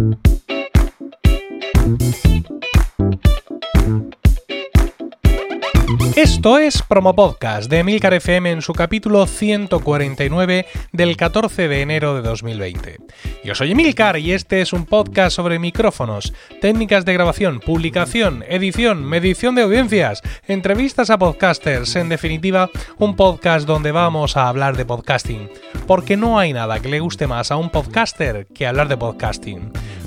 Thank you. Esto es Promo Podcast de Emilcar FM en su capítulo 149 del 14 de enero de 2020. Yo soy Emilcar y este es un podcast sobre micrófonos, técnicas de grabación, publicación, edición, medición de audiencias, entrevistas a podcasters, en definitiva, un podcast donde vamos a hablar de podcasting, porque no hay nada que le guste más a un podcaster que hablar de podcasting.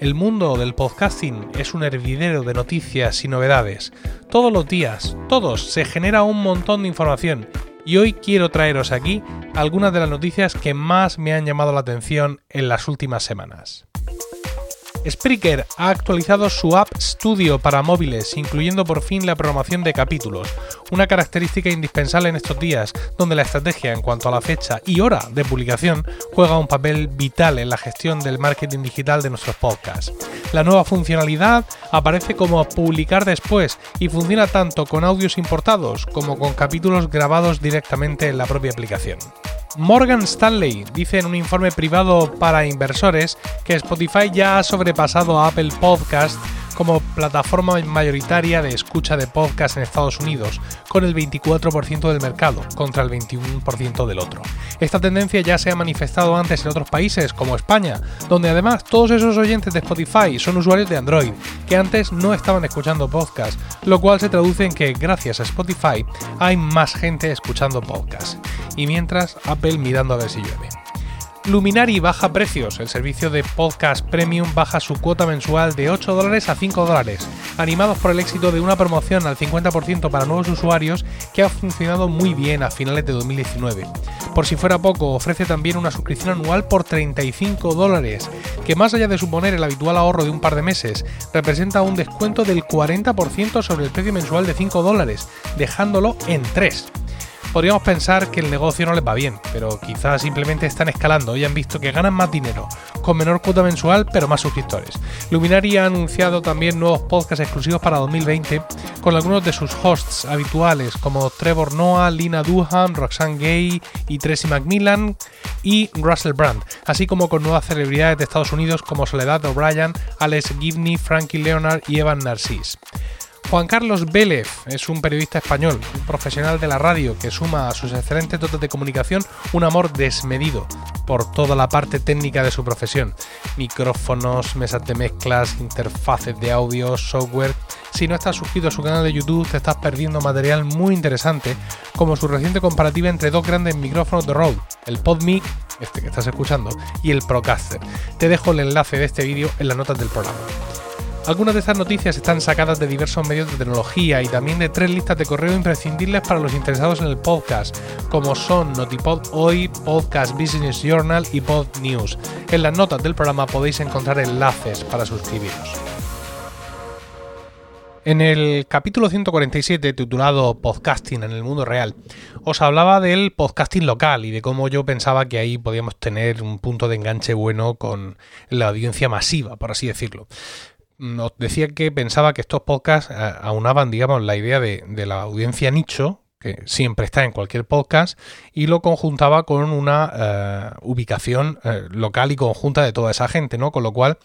El mundo del podcasting es un hervidero de noticias y novedades. Todos los días, todos, se genera un montón de información y hoy quiero traeros aquí algunas de las noticias que más me han llamado la atención en las últimas semanas. Spreaker ha actualizado su App Studio para móviles, incluyendo por fin la programación de capítulos, una característica indispensable en estos días, donde la estrategia en cuanto a la fecha y hora de publicación juega un papel vital en la gestión del marketing digital de nuestros podcasts. La nueva funcionalidad aparece como publicar después y funciona tanto con audios importados como con capítulos grabados directamente en la propia aplicación. Morgan Stanley dice en un informe privado para inversores que Spotify ya ha sobrepasado a Apple Podcast como plataforma mayoritaria de escucha de podcast en Estados Unidos, con el 24% del mercado contra el 21% del otro. Esta tendencia ya se ha manifestado antes en otros países como España, donde además todos esos oyentes de Spotify son usuarios de Android, que antes no estaban escuchando podcast, lo cual se traduce en que gracias a Spotify hay más gente escuchando podcast. Y mientras Apple mirando a ver si llueve. Luminari baja precios. El servicio de podcast premium baja su cuota mensual de 8 dólares a 5 dólares, animados por el éxito de una promoción al 50% para nuevos usuarios que ha funcionado muy bien a finales de 2019. Por si fuera poco, ofrece también una suscripción anual por 35 dólares, que más allá de suponer el habitual ahorro de un par de meses, representa un descuento del 40% sobre el precio mensual de 5 dólares, dejándolo en 3. Podríamos pensar que el negocio no les va bien, pero quizás simplemente están escalando y han visto que ganan más dinero, con menor cuota mensual pero más suscriptores. Luminari ha anunciado también nuevos podcasts exclusivos para 2020 con algunos de sus hosts habituales como Trevor Noah, Lina Duham, Roxanne Gay y Tracy McMillan y Russell Brand, así como con nuevas celebridades de Estados Unidos como Soledad O'Brien, Alex Gibney, Frankie Leonard y Evan Narcisse. Juan Carlos Vélez es un periodista español, un profesional de la radio que suma a sus excelentes dotes de comunicación un amor desmedido por toda la parte técnica de su profesión. Micrófonos, mesas de mezclas, interfaces de audio, software. Si no estás suscrito a su canal de YouTube te estás perdiendo material muy interesante como su reciente comparativa entre dos grandes micrófonos de Rode, el PodMic, este que estás escuchando, y el Procaster. Te dejo el enlace de este vídeo en las notas del programa. Algunas de estas noticias están sacadas de diversos medios de tecnología y también de tres listas de correo imprescindibles para los interesados en el podcast, como son Notipod Hoy, Podcast Business Journal y Pod News. En las notas del programa podéis encontrar enlaces para suscribiros. En el capítulo 147 titulado Podcasting en el mundo real, os hablaba del podcasting local y de cómo yo pensaba que ahí podíamos tener un punto de enganche bueno con la audiencia masiva, por así decirlo nos decía que pensaba que estos podcasts eh, aunaban, digamos, la idea de, la audiencia nicho, que siempre está en cualquier podcast, y lo conjuntaba con una eh, ubicación eh, local y conjunta de toda esa gente, ¿no? Con lo cual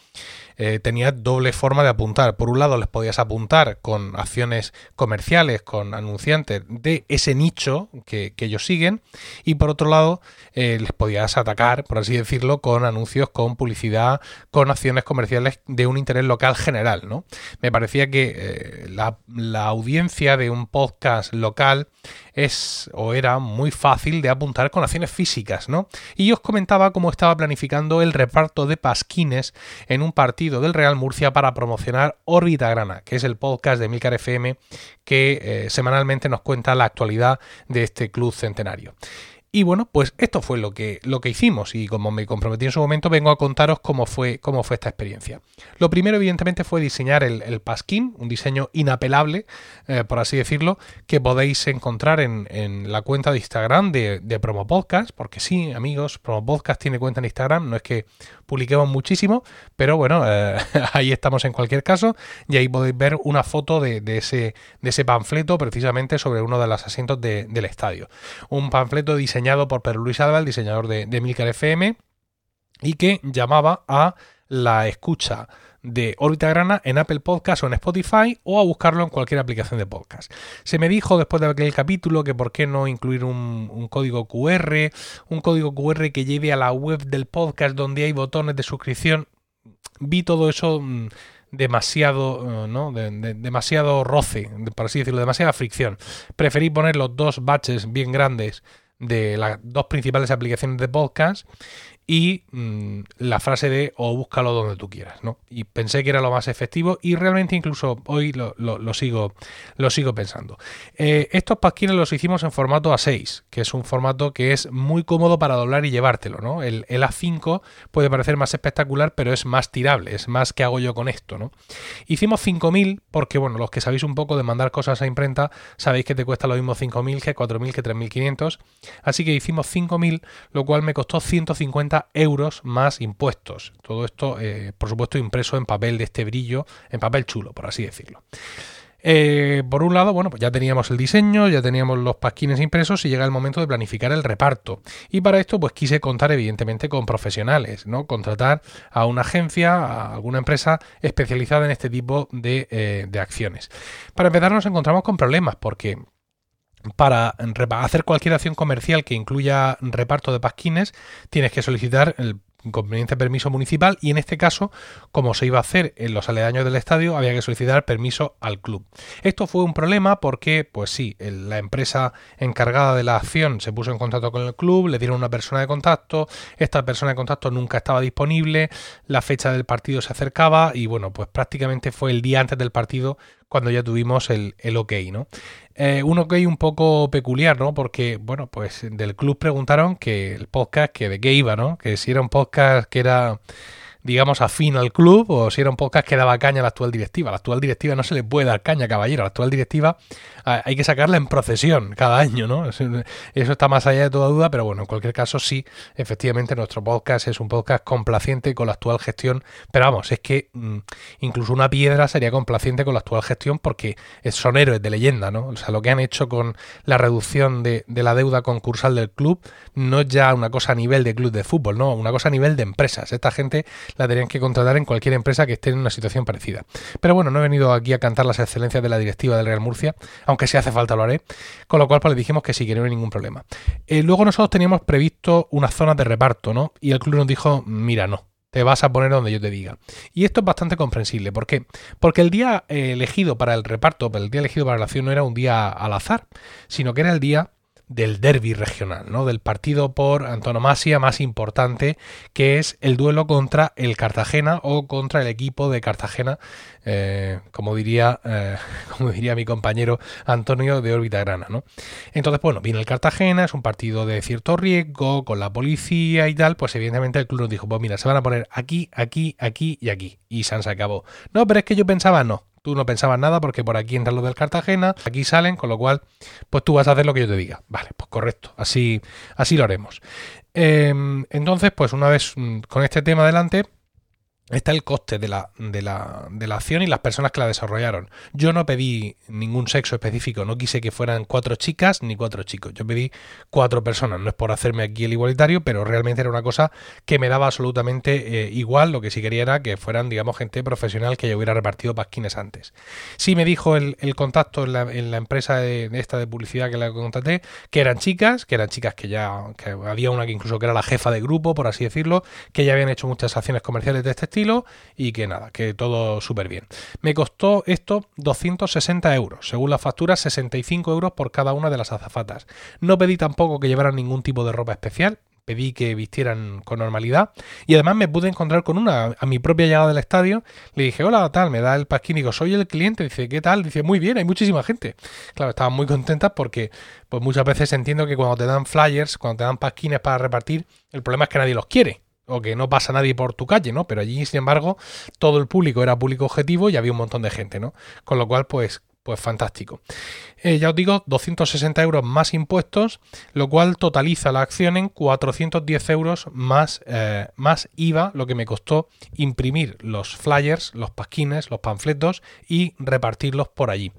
eh, tenía doble forma de apuntar. Por un lado, les podías apuntar con acciones comerciales, con anunciantes de ese nicho que, ellos siguen, y por otro lado, eh, les podías atacar, por así decirlo, con anuncios, con publicidad, con acciones comerciales de un interés local general. ¿no? Me parecía que eh, la, la audiencia de un podcast local es o era muy fácil de apuntar con acciones físicas, ¿no? Y os comentaba cómo estaba planificando el reparto de pasquines en un partido del Real Murcia para promocionar Órbita Grana, que es el podcast de Milcar FM que eh, semanalmente nos cuenta la actualidad de este club centenario. Y bueno, pues esto fue lo que, lo que hicimos y como me comprometí en su momento, vengo a contaros cómo fue, cómo fue esta experiencia. Lo primero, evidentemente, fue diseñar el, pasquín, un diseño inapelable, eh, por así decirlo, que podéis encontrar en, en la cuenta de Instagram de, de, Promo Podcast, porque sí, amigos, Promo Podcast tiene cuenta en Instagram, no es que publiquemos muchísimo, pero bueno, eh, ahí estamos en cualquier caso y ahí podéis ver una foto de, de, ese, de ese panfleto precisamente sobre uno de los asientos de, del estadio. Un panfleto diseñado por Pedro Luis Alba, el diseñador de, de Milcar FM, y que llamaba a la escucha de Órbita Grana en Apple Podcast o en Spotify o a buscarlo en cualquier aplicación de podcast. Se me dijo después de aquel capítulo que por qué no incluir un, código QR, un código QR que lleve a la web del podcast donde hay botones de suscripción. Vi todo eso mm, demasiado, ¿no? De, de, demasiado roce, por así decirlo, demasiada fricción. Preferí poner los dos batches bien grandes de las dos principales aplicaciones de podcast y mmm, la frase de o búscalo donde tú quieras, ¿no? Y pensé que era lo más efectivo y realmente incluso hoy lo, lo, lo sigo, lo sigo pensando. Eh, estos pasquines los hicimos en formato A6, que es un formato que es muy cómodo para doblar y llevártelo, ¿no? El, el A5 puede parecer más espectacular, pero es más tirable, es más que hago yo con esto, ¿no? Hicimos 5000 porque, bueno, los que sabéis un poco de mandar cosas a imprenta, sabéis que te cuesta lo mismo 5000 que 4000 que 3500, así que hicimos 5000, lo cual me costó 150 euros más impuestos. Todo esto, eh, por supuesto, impreso en papel de este brillo, en papel chulo, por así decirlo. Eh, por un lado, bueno, pues ya teníamos el diseño, ya teníamos los pasquines impresos y llega el momento de planificar el reparto. Y para esto, pues quise contar evidentemente con profesionales, ¿no? Contratar a una agencia, a alguna empresa especializada en este tipo de, eh, de acciones. Para empezar, nos encontramos con problemas porque para hacer cualquier acción comercial que incluya reparto de pasquines, tienes que solicitar el conveniente permiso municipal y en este caso, como se iba a hacer en los aledaños del estadio, había que solicitar permiso al club. Esto fue un problema porque, pues sí, la empresa encargada de la acción se puso en contacto con el club, le dieron una persona de contacto, esta persona de contacto nunca estaba disponible, la fecha del partido se acercaba y bueno, pues prácticamente fue el día antes del partido cuando ya tuvimos el, el ok, ¿no? Eh, un ok un poco peculiar, ¿no? Porque, bueno, pues del club preguntaron que el podcast, que de qué iba, ¿no? Que si era un podcast que era digamos, afín al club o si era un podcast que daba caña a la actual directiva. La actual directiva no se le puede dar caña, caballero. La actual directiva hay que sacarla en procesión cada año, ¿no? Eso está más allá de toda duda, pero bueno, en cualquier caso sí, efectivamente nuestro podcast es un podcast complaciente con la actual gestión, pero vamos, es que mm, incluso una piedra sería complaciente con la actual gestión porque son héroes de leyenda, ¿no? O sea, lo que han hecho con la reducción de, de la deuda concursal del club no es ya una cosa a nivel de club de fútbol, no, una cosa a nivel de empresas. Esta gente la tenían que contratar en cualquier empresa que esté en una situación parecida. Pero bueno, no he venido aquí a cantar las excelencias de la directiva del Real Murcia, aunque si hace falta lo haré, con lo cual pues le dijimos que sí, que no hay ningún problema. Eh, luego nosotros teníamos previsto unas zonas de reparto, ¿no? Y el club nos dijo, mira, no, te vas a poner donde yo te diga. Y esto es bastante comprensible. ¿Por qué? Porque el día eh, elegido para el reparto, el día elegido para la acción no era un día al azar, sino que era el día del derby regional, ¿no? del partido por antonomasia más importante, que es el duelo contra el Cartagena o contra el equipo de Cartagena, eh, como, diría, eh, como diría mi compañero Antonio de órbita grana. ¿no? Entonces, bueno, viene el Cartagena, es un partido de cierto riesgo, con la policía y tal, pues evidentemente el club nos dijo, pues mira, se van a poner aquí, aquí, aquí y aquí. Y San se acabó. No, pero es que yo pensaba, no, Tú no pensabas nada porque por aquí entran los del Cartagena, aquí salen, con lo cual, pues tú vas a hacer lo que yo te diga. Vale, pues correcto, así, así lo haremos. Eh, entonces, pues una vez mm, con este tema adelante, está el coste de la, de, la, de la, acción y las personas que la desarrollaron. Yo no pedí ningún sexo específico, no quise que fueran cuatro chicas ni cuatro chicos. Yo pedí cuatro personas. No es por hacerme aquí el igualitario, pero realmente era una cosa que me daba absolutamente eh, igual. Lo que sí quería era que fueran, digamos, gente profesional que yo hubiera repartido pasquines antes. Sí me dijo el, contacto en la, en la empresa de, esta de publicidad que la contraté, que eran chicas, que eran chicas que ya, que había una que incluso que era la jefa de grupo, por así decirlo, que ya habían hecho muchas acciones comerciales de este y que nada, que todo súper bien. Me costó esto 260 euros, según la factura 65 euros por cada una de las azafatas. No pedí tampoco que llevaran ningún tipo de ropa especial, pedí que vistieran con normalidad y además me pude encontrar con una a mi propia llegada del estadio. Le dije, hola, tal, me da el pasquín y digo, soy el cliente. Dice, ¿qué tal? Dice, muy bien, hay muchísima gente. Claro, estaban muy contentas porque pues muchas veces entiendo que cuando te dan flyers, cuando te dan pasquines para repartir, el problema es que nadie los quiere o que no pasa nadie por tu calle, ¿no? Pero allí, sin embargo, todo el público era público objetivo y había un montón de gente, ¿no? Con lo cual, pues pues fantástico. Eh, ya os digo, 260 euros más impuestos, lo cual totaliza la acción en 410 euros más, eh, más IVA, lo que me costó imprimir los flyers, los pasquines, los panfletos y repartirlos por allí.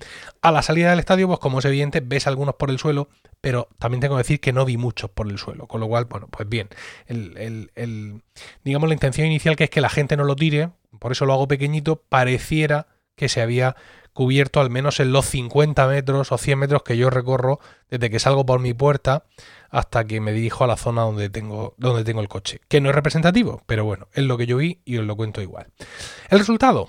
A la salida del estadio, pues como es evidente, ves algunos por el suelo, pero también tengo que decir que no vi muchos por el suelo, con lo cual, bueno, pues bien, el, digamos la intención inicial que es que la gente no lo tire, por eso lo hago pequeñito, pareciera que se había cubierto al menos en los 50 metros o 100 metros que yo recorro desde que salgo por mi puerta hasta que me dirijo a la zona donde tengo, donde tengo el coche. Que no es representativo, pero bueno, es lo que yo vi y os lo cuento igual. El resultado.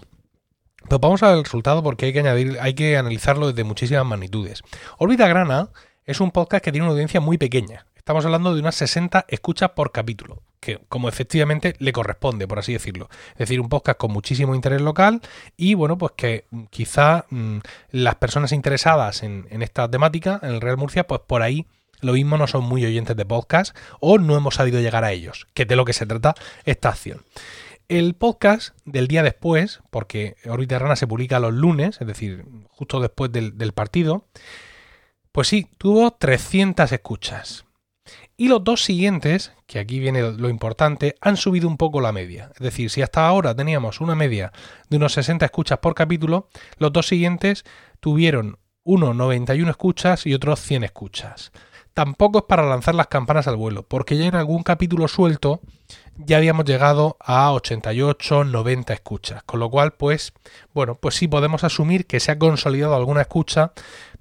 Pues vamos al resultado porque hay que añadir, hay que analizarlo desde muchísimas magnitudes. Orbita Grana es un podcast que tiene una audiencia muy pequeña. Estamos hablando de unas 60 escuchas por capítulo que como efectivamente le corresponde, por así decirlo. Es decir, un podcast con muchísimo interés local y bueno, pues que quizá mm, las personas interesadas en, esta temática, en el Real Murcia, pues por ahí lo mismo no son muy oyentes de podcast o no hemos sabido llegar a ellos, que de lo que se trata esta acción. El podcast del día después, porque Orbita Rana se publica los lunes, es decir, justo después del, del partido, pues sí, tuvo 300 escuchas. Y los dos siguientes, que aquí viene lo importante, han subido un poco la media. Es decir, si hasta ahora teníamos una media de unos 60 escuchas por capítulo, los dos siguientes tuvieron uno 91 escuchas y otros 100 escuchas. Tampoco es para lanzar las campanas al vuelo, porque ya en algún capítulo suelto ya habíamos llegado a 88, 90 escuchas. Con lo cual, pues, bueno, pues sí podemos asumir que se ha consolidado alguna escucha,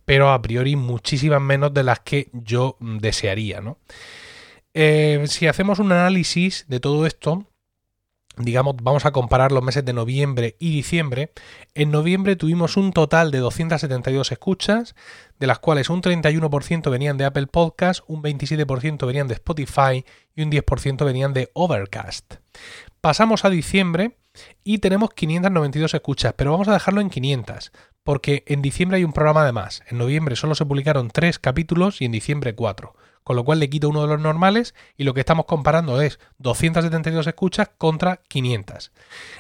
pero a priori muchísimas menos de las que yo mm, desearía. ¿no? Eh, si hacemos un análisis de todo esto, digamos, vamos a comparar los meses de noviembre y diciembre. En noviembre tuvimos un total de 272 escuchas, de las cuales un 31% venían de Apple Podcast, un 27% venían de Spotify y un 10% venían de Overcast. Pasamos a diciembre y tenemos 592 escuchas, pero vamos a dejarlo en 500, porque en diciembre hay un programa de más. En noviembre solo se publicaron 3 capítulos y en diciembre 4. Con lo cual le quito uno de los normales y lo que estamos comparando es 272 escuchas contra 500.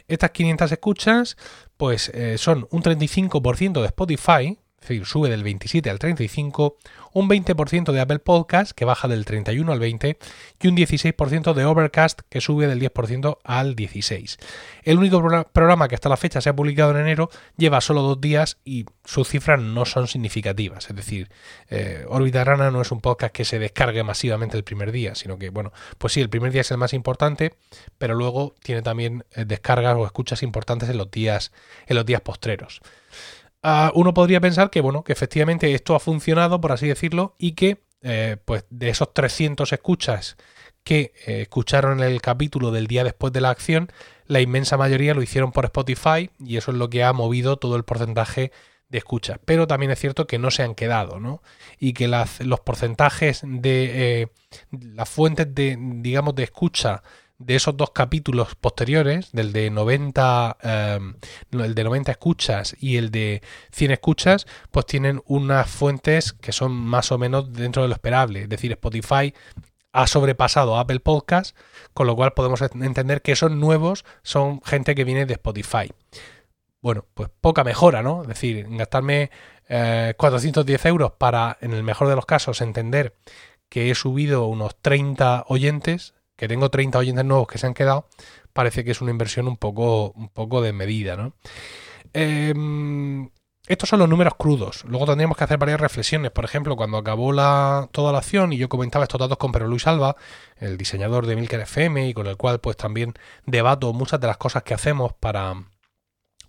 Estas 500 escuchas pues eh, son un 35% de Spotify, es decir, sube del 27 al 35, un 20% de Apple Podcast, que baja del 31 al 20, y un 16% de Overcast, que sube del 10% al 16. El único programa que hasta la fecha se ha publicado en enero lleva solo dos días y sus cifras no son significativas. Es decir, eh, Orbita Rana no es un podcast que se descargue masivamente el primer día, sino que, bueno, pues sí, el primer día es el más importante, pero luego tiene también eh, descargas o escuchas importantes en los días, en los días postreros. Ah, uno podría pensar que, bueno, que efectivamente esto ha funcionado, por así decirlo, y que, eh, pues, de esos 300 escuchas que eh, escucharon el capítulo del día después de la acción, la inmensa mayoría lo hicieron por Spotify y eso es lo que ha movido todo el porcentaje de escuchas. Pero también es cierto que no se han quedado, ¿no? Y que los porcentajes de eh, las fuentes de, digamos, de escucha de esos dos capítulos posteriores, del de 90, em, el de 90 escuchas y el de 100 escuchas, pues tienen unas fuentes que son más o menos dentro de lo esperable. Es decir, Spotify ha sobrepasado a Apple Podcast, con lo cual podemos entender que esos nuevos son gente que viene de Spotify. Bueno, pues poca mejora, ¿no? Es decir, gastarme 410 eh, euros para, en el mejor de los casos, entender que he subido unos 30 oyentes que tengo 30 oyentes nuevos que se han quedado, parece que es una inversión un poco, un poco de medida, ¿no? Em, estos son los números crudos. Luego tendríamos que hacer varias reflexiones. Por ejemplo, cuando acabó la, toda la acción y yo comentaba estos datos con Pedro Luis Alba, el diseñador de Milker FM y con el cual pues también debato muchas de las cosas que hacemos para,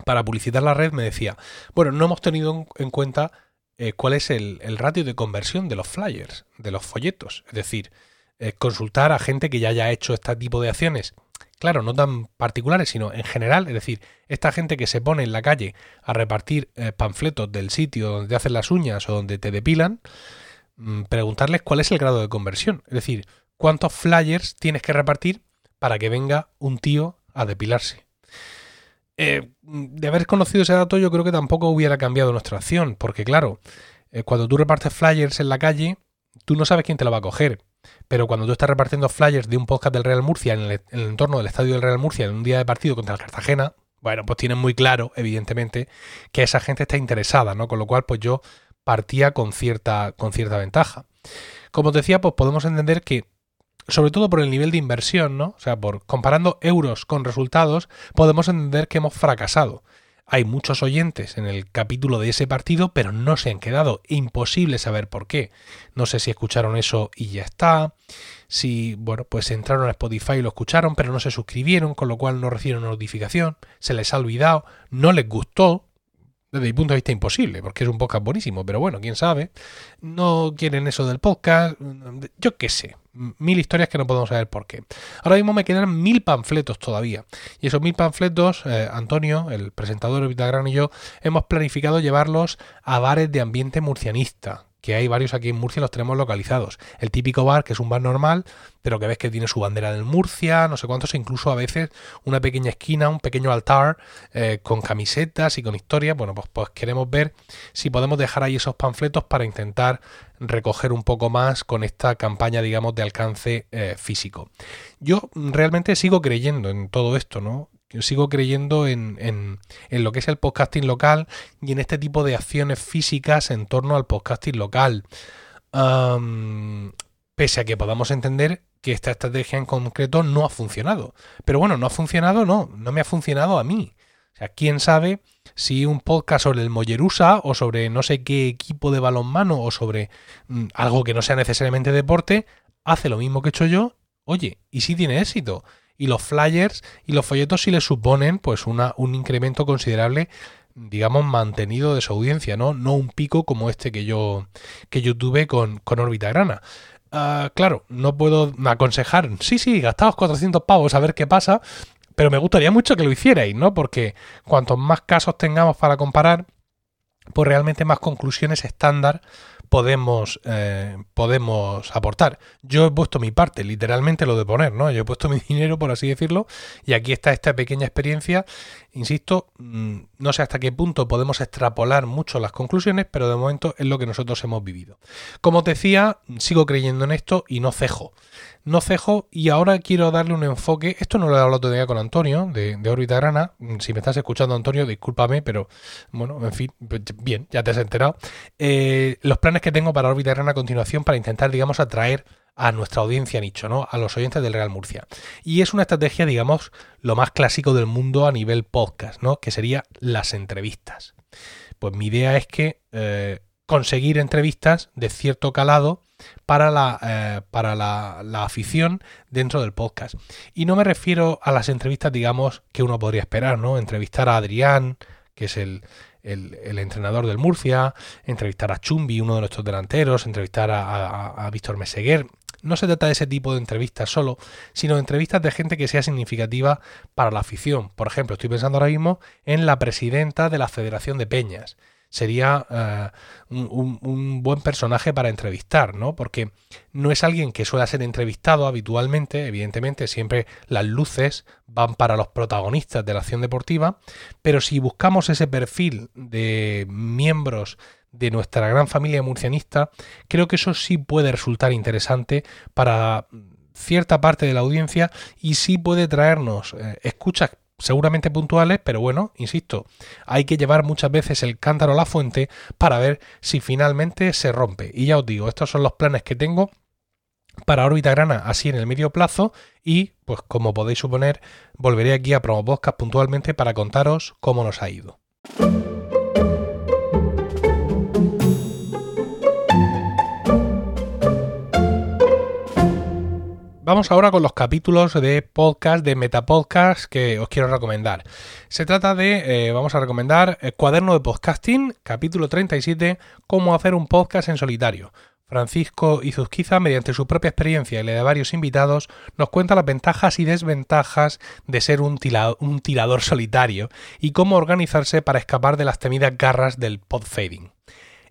para publicitar la red, me decía, bueno, no hemos tenido en cuenta eh, cuál es el, el ratio de conversión de los flyers, de los folletos. Es decir, consultar a gente que ya haya hecho este tipo de acciones. Claro, no tan particulares, sino en general, es decir, esta gente que se pone en la calle a repartir eh, panfletos del sitio donde te hacen las uñas o donde te depilan, mm, preguntarles cuál es el grado de conversión. Es decir, cuántos flyers tienes que repartir para que venga un tío a depilarse. Eh, de haber conocido ese dato yo creo que tampoco hubiera cambiado nuestra acción, porque claro, eh, cuando tú repartes flyers en la calle, tú no sabes quién te lo va a coger. Pero cuando tú estás repartiendo flyers de un podcast del Real Murcia en el, entorno del estadio del Real Murcia en un día de partido contra el Cartagena, bueno, pues tienes muy claro, evidentemente, que esa gente está interesada, ¿no? Con lo cual, pues yo partía con cierta, con cierta ventaja. Como os decía, pues podemos entender que, sobre todo por el nivel de inversión, ¿no? O sea, por comparando euros con resultados, podemos entender que hemos fracasado. Hay muchos oyentes en el capítulo de ese partido, pero no se han quedado. Imposible saber por qué. No sé si escucharon eso y ya está. Si, bueno, pues entraron a Spotify y lo escucharon, pero no se suscribieron, con lo cual no recibieron notificación. Se les ha olvidado. No les gustó desde mi punto de vista imposible, porque es un podcast buenísimo, pero bueno, quién sabe. No quieren eso del podcast, yo qué sé, mil historias que no podemos saber por qué. Ahora mismo me quedan mil panfletos todavía, y esos mil panfletos, eh, Antonio, el presentador de Vitagrano y yo, hemos planificado llevarlos a bares de ambiente murcianista, que hay varios aquí en Murcia, los tenemos localizados. El típico bar, que es un bar normal, pero que ves que tiene su bandera del Murcia, no sé cuántos, e incluso a veces una pequeña esquina, un pequeño altar eh, con camisetas y con historias. Bueno, pues, pues queremos ver si podemos dejar ahí esos panfletos para intentar recoger un poco más con esta campaña, digamos, de alcance eh, físico. Yo realmente sigo creyendo en todo esto, ¿no? Sigo creyendo en, en, en, lo que es el podcasting local y en este tipo de acciones físicas en torno al podcasting local. pese a que podamos entender que esta estrategia en concreto no ha funcionado. Pero bueno, no ha funcionado, no, no me ha funcionado a mí. O sea, quién sabe si un podcast sobre el Mollerusa o sobre no sé qué equipo de balonmano o sobre mm, algo que no sea necesariamente deporte hace lo mismo que he hecho yo. Oye, ¿y si tiene éxito? Y los flyers y los folletos sí le suponen pues una, un incremento considerable digamos mantenido de su audiencia, ¿no? No un pico como este que yo que yo tuve con, con órbita grana. Ah, claro, no puedo aconsejar, sí, sí, gastaos 400 pavos a ver qué pasa, pero me gustaría mucho que lo hicierais, ¿no? Porque cuantos más casos tengamos para comparar, pues realmente más conclusiones estándar podemos, eh, podemos aportar. Yo he puesto mi parte, literalmente lo de poner, ¿no? Yo he puesto mi dinero, por así decirlo, y aquí está esta pequeña experiencia. Insisto, mm, no sé hasta qué punto podemos extrapolar mucho las conclusiones, pero de momento es lo que nosotros hemos vivido. Como te decía, sigo creyendo en esto y no cejo no cejo y ahora quiero darle un enfoque. Esto no lo he hablado todavía con Antonio de, de Órbita Grana. Si me estás escuchando, Antonio, discúlpame, pero bueno, en fin, pues, bien, ya te has enterado. Eh, los planes que tengo para Órbita a continuación para intentar, digamos, atraer a nuestra audiencia nicho, ¿no? A los oyentes del Real Murcia. Y es una estrategia, digamos, lo más clásico del mundo a nivel podcast, ¿no? Que sería las entrevistas. Pues mi idea es que eh, conseguir entrevistas de cierto calado para la, eh, para la, afición dentro del podcast. Y no me refiero a las entrevistas, digamos, que uno podría esperar, ¿no? Entrevistar a Adrián, que es el, el, entrenador del Murcia, entrevistar a Chumbi, uno de nuestros delanteros, entrevistar a, a, Víctor Meseguer. No se trata de ese tipo de entrevistas solo, sino de entrevistas de gente que sea significativa para la afición. Por ejemplo, estoy pensando ahora mismo en la presidenta de la Federación de Peñas sería eh, un, buen personaje para entrevistar, ¿no? Porque no es alguien que suele ser entrevistado habitualmente, evidentemente siempre las luces van para los protagonistas de la acción deportiva, pero si buscamos ese perfil de miembros de nuestra gran familia murcianista, creo que eso sí puede resultar interesante para cierta parte de la audiencia y sí puede traernos eh, escuchas seguramente puntuales, pero bueno, insisto, hay que llevar muchas veces el cántaro a la fuente para ver si finalmente se rompe. Y ya os digo, estos son los planes que tengo para órbita grana así en el medio plazo y pues como podéis suponer volveré aquí a Promo Podcast puntualmente para contaros cómo nos ha ido. Vamos ahora con los capítulos de podcast, de Metapodcast que os quiero recomendar. Se trata de, eh, vamos a recomendar el Cuaderno de Podcasting, capítulo 37, Cómo hacer un podcast en solitario. Francisco Izuzquiza, mediante su propia experiencia y la de varios invitados, nos cuenta las ventajas y desventajas de ser un, un tirador solitario y cómo organizarse para escapar de las temidas garras del podfading.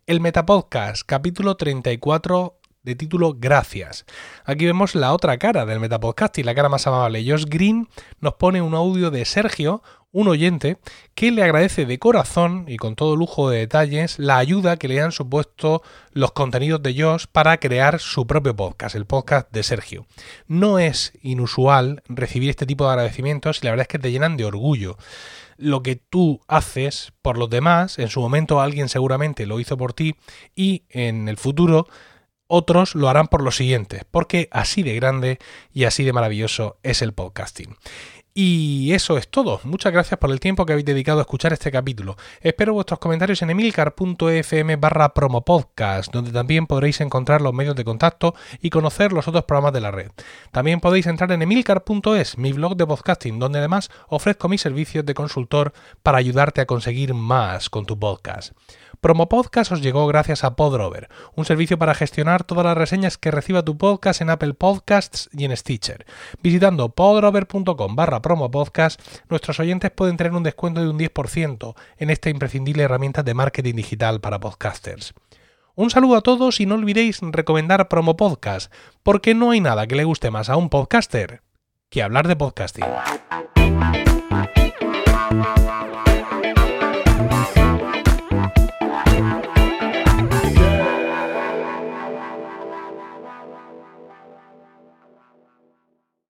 El Metapodcast, capítulo 34 de título Gracias. Aquí vemos la otra cara del Metapodcast y la cara más amable. Josh Green nos pone un audio de Sergio, un oyente, que le agradece de corazón y con todo lujo de detalles la ayuda que le han supuesto los contenidos de Josh para crear su propio podcast, el podcast de Sergio. No es inusual recibir este tipo de agradecimientos y la verdad es que te llenan de orgullo lo que tú haces por los demás, en su momento alguien seguramente lo hizo por ti y en el futuro otros lo harán por los siguientes, porque así de grande y así de maravilloso es el podcasting. Y eso es todo. Muchas gracias por el tiempo que habéis dedicado a escuchar este capítulo. Espero vuestros comentarios en emilcar.fm barra promopodcast, donde también podréis encontrar los medios de contacto y conocer los otros programas de la red. También podéis entrar en emilcar.es, mi blog de podcasting, donde además ofrezco mis servicios de consultor para ayudarte a conseguir más con tu podcast. Promo Podcast os llegó gracias a Podrover, un servicio para gestionar todas las reseñas que reciba tu podcast en Apple Podcasts y en Stitcher. Visitando podrover.com barra promopodcast, nuestros oyentes pueden tener un descuento de un 10% en esta imprescindible herramienta de marketing digital para podcasters. Un saludo a todos y no olvidéis recomendar Promo Podcast, porque no hay nada que le guste más a un podcaster que hablar de podcasting.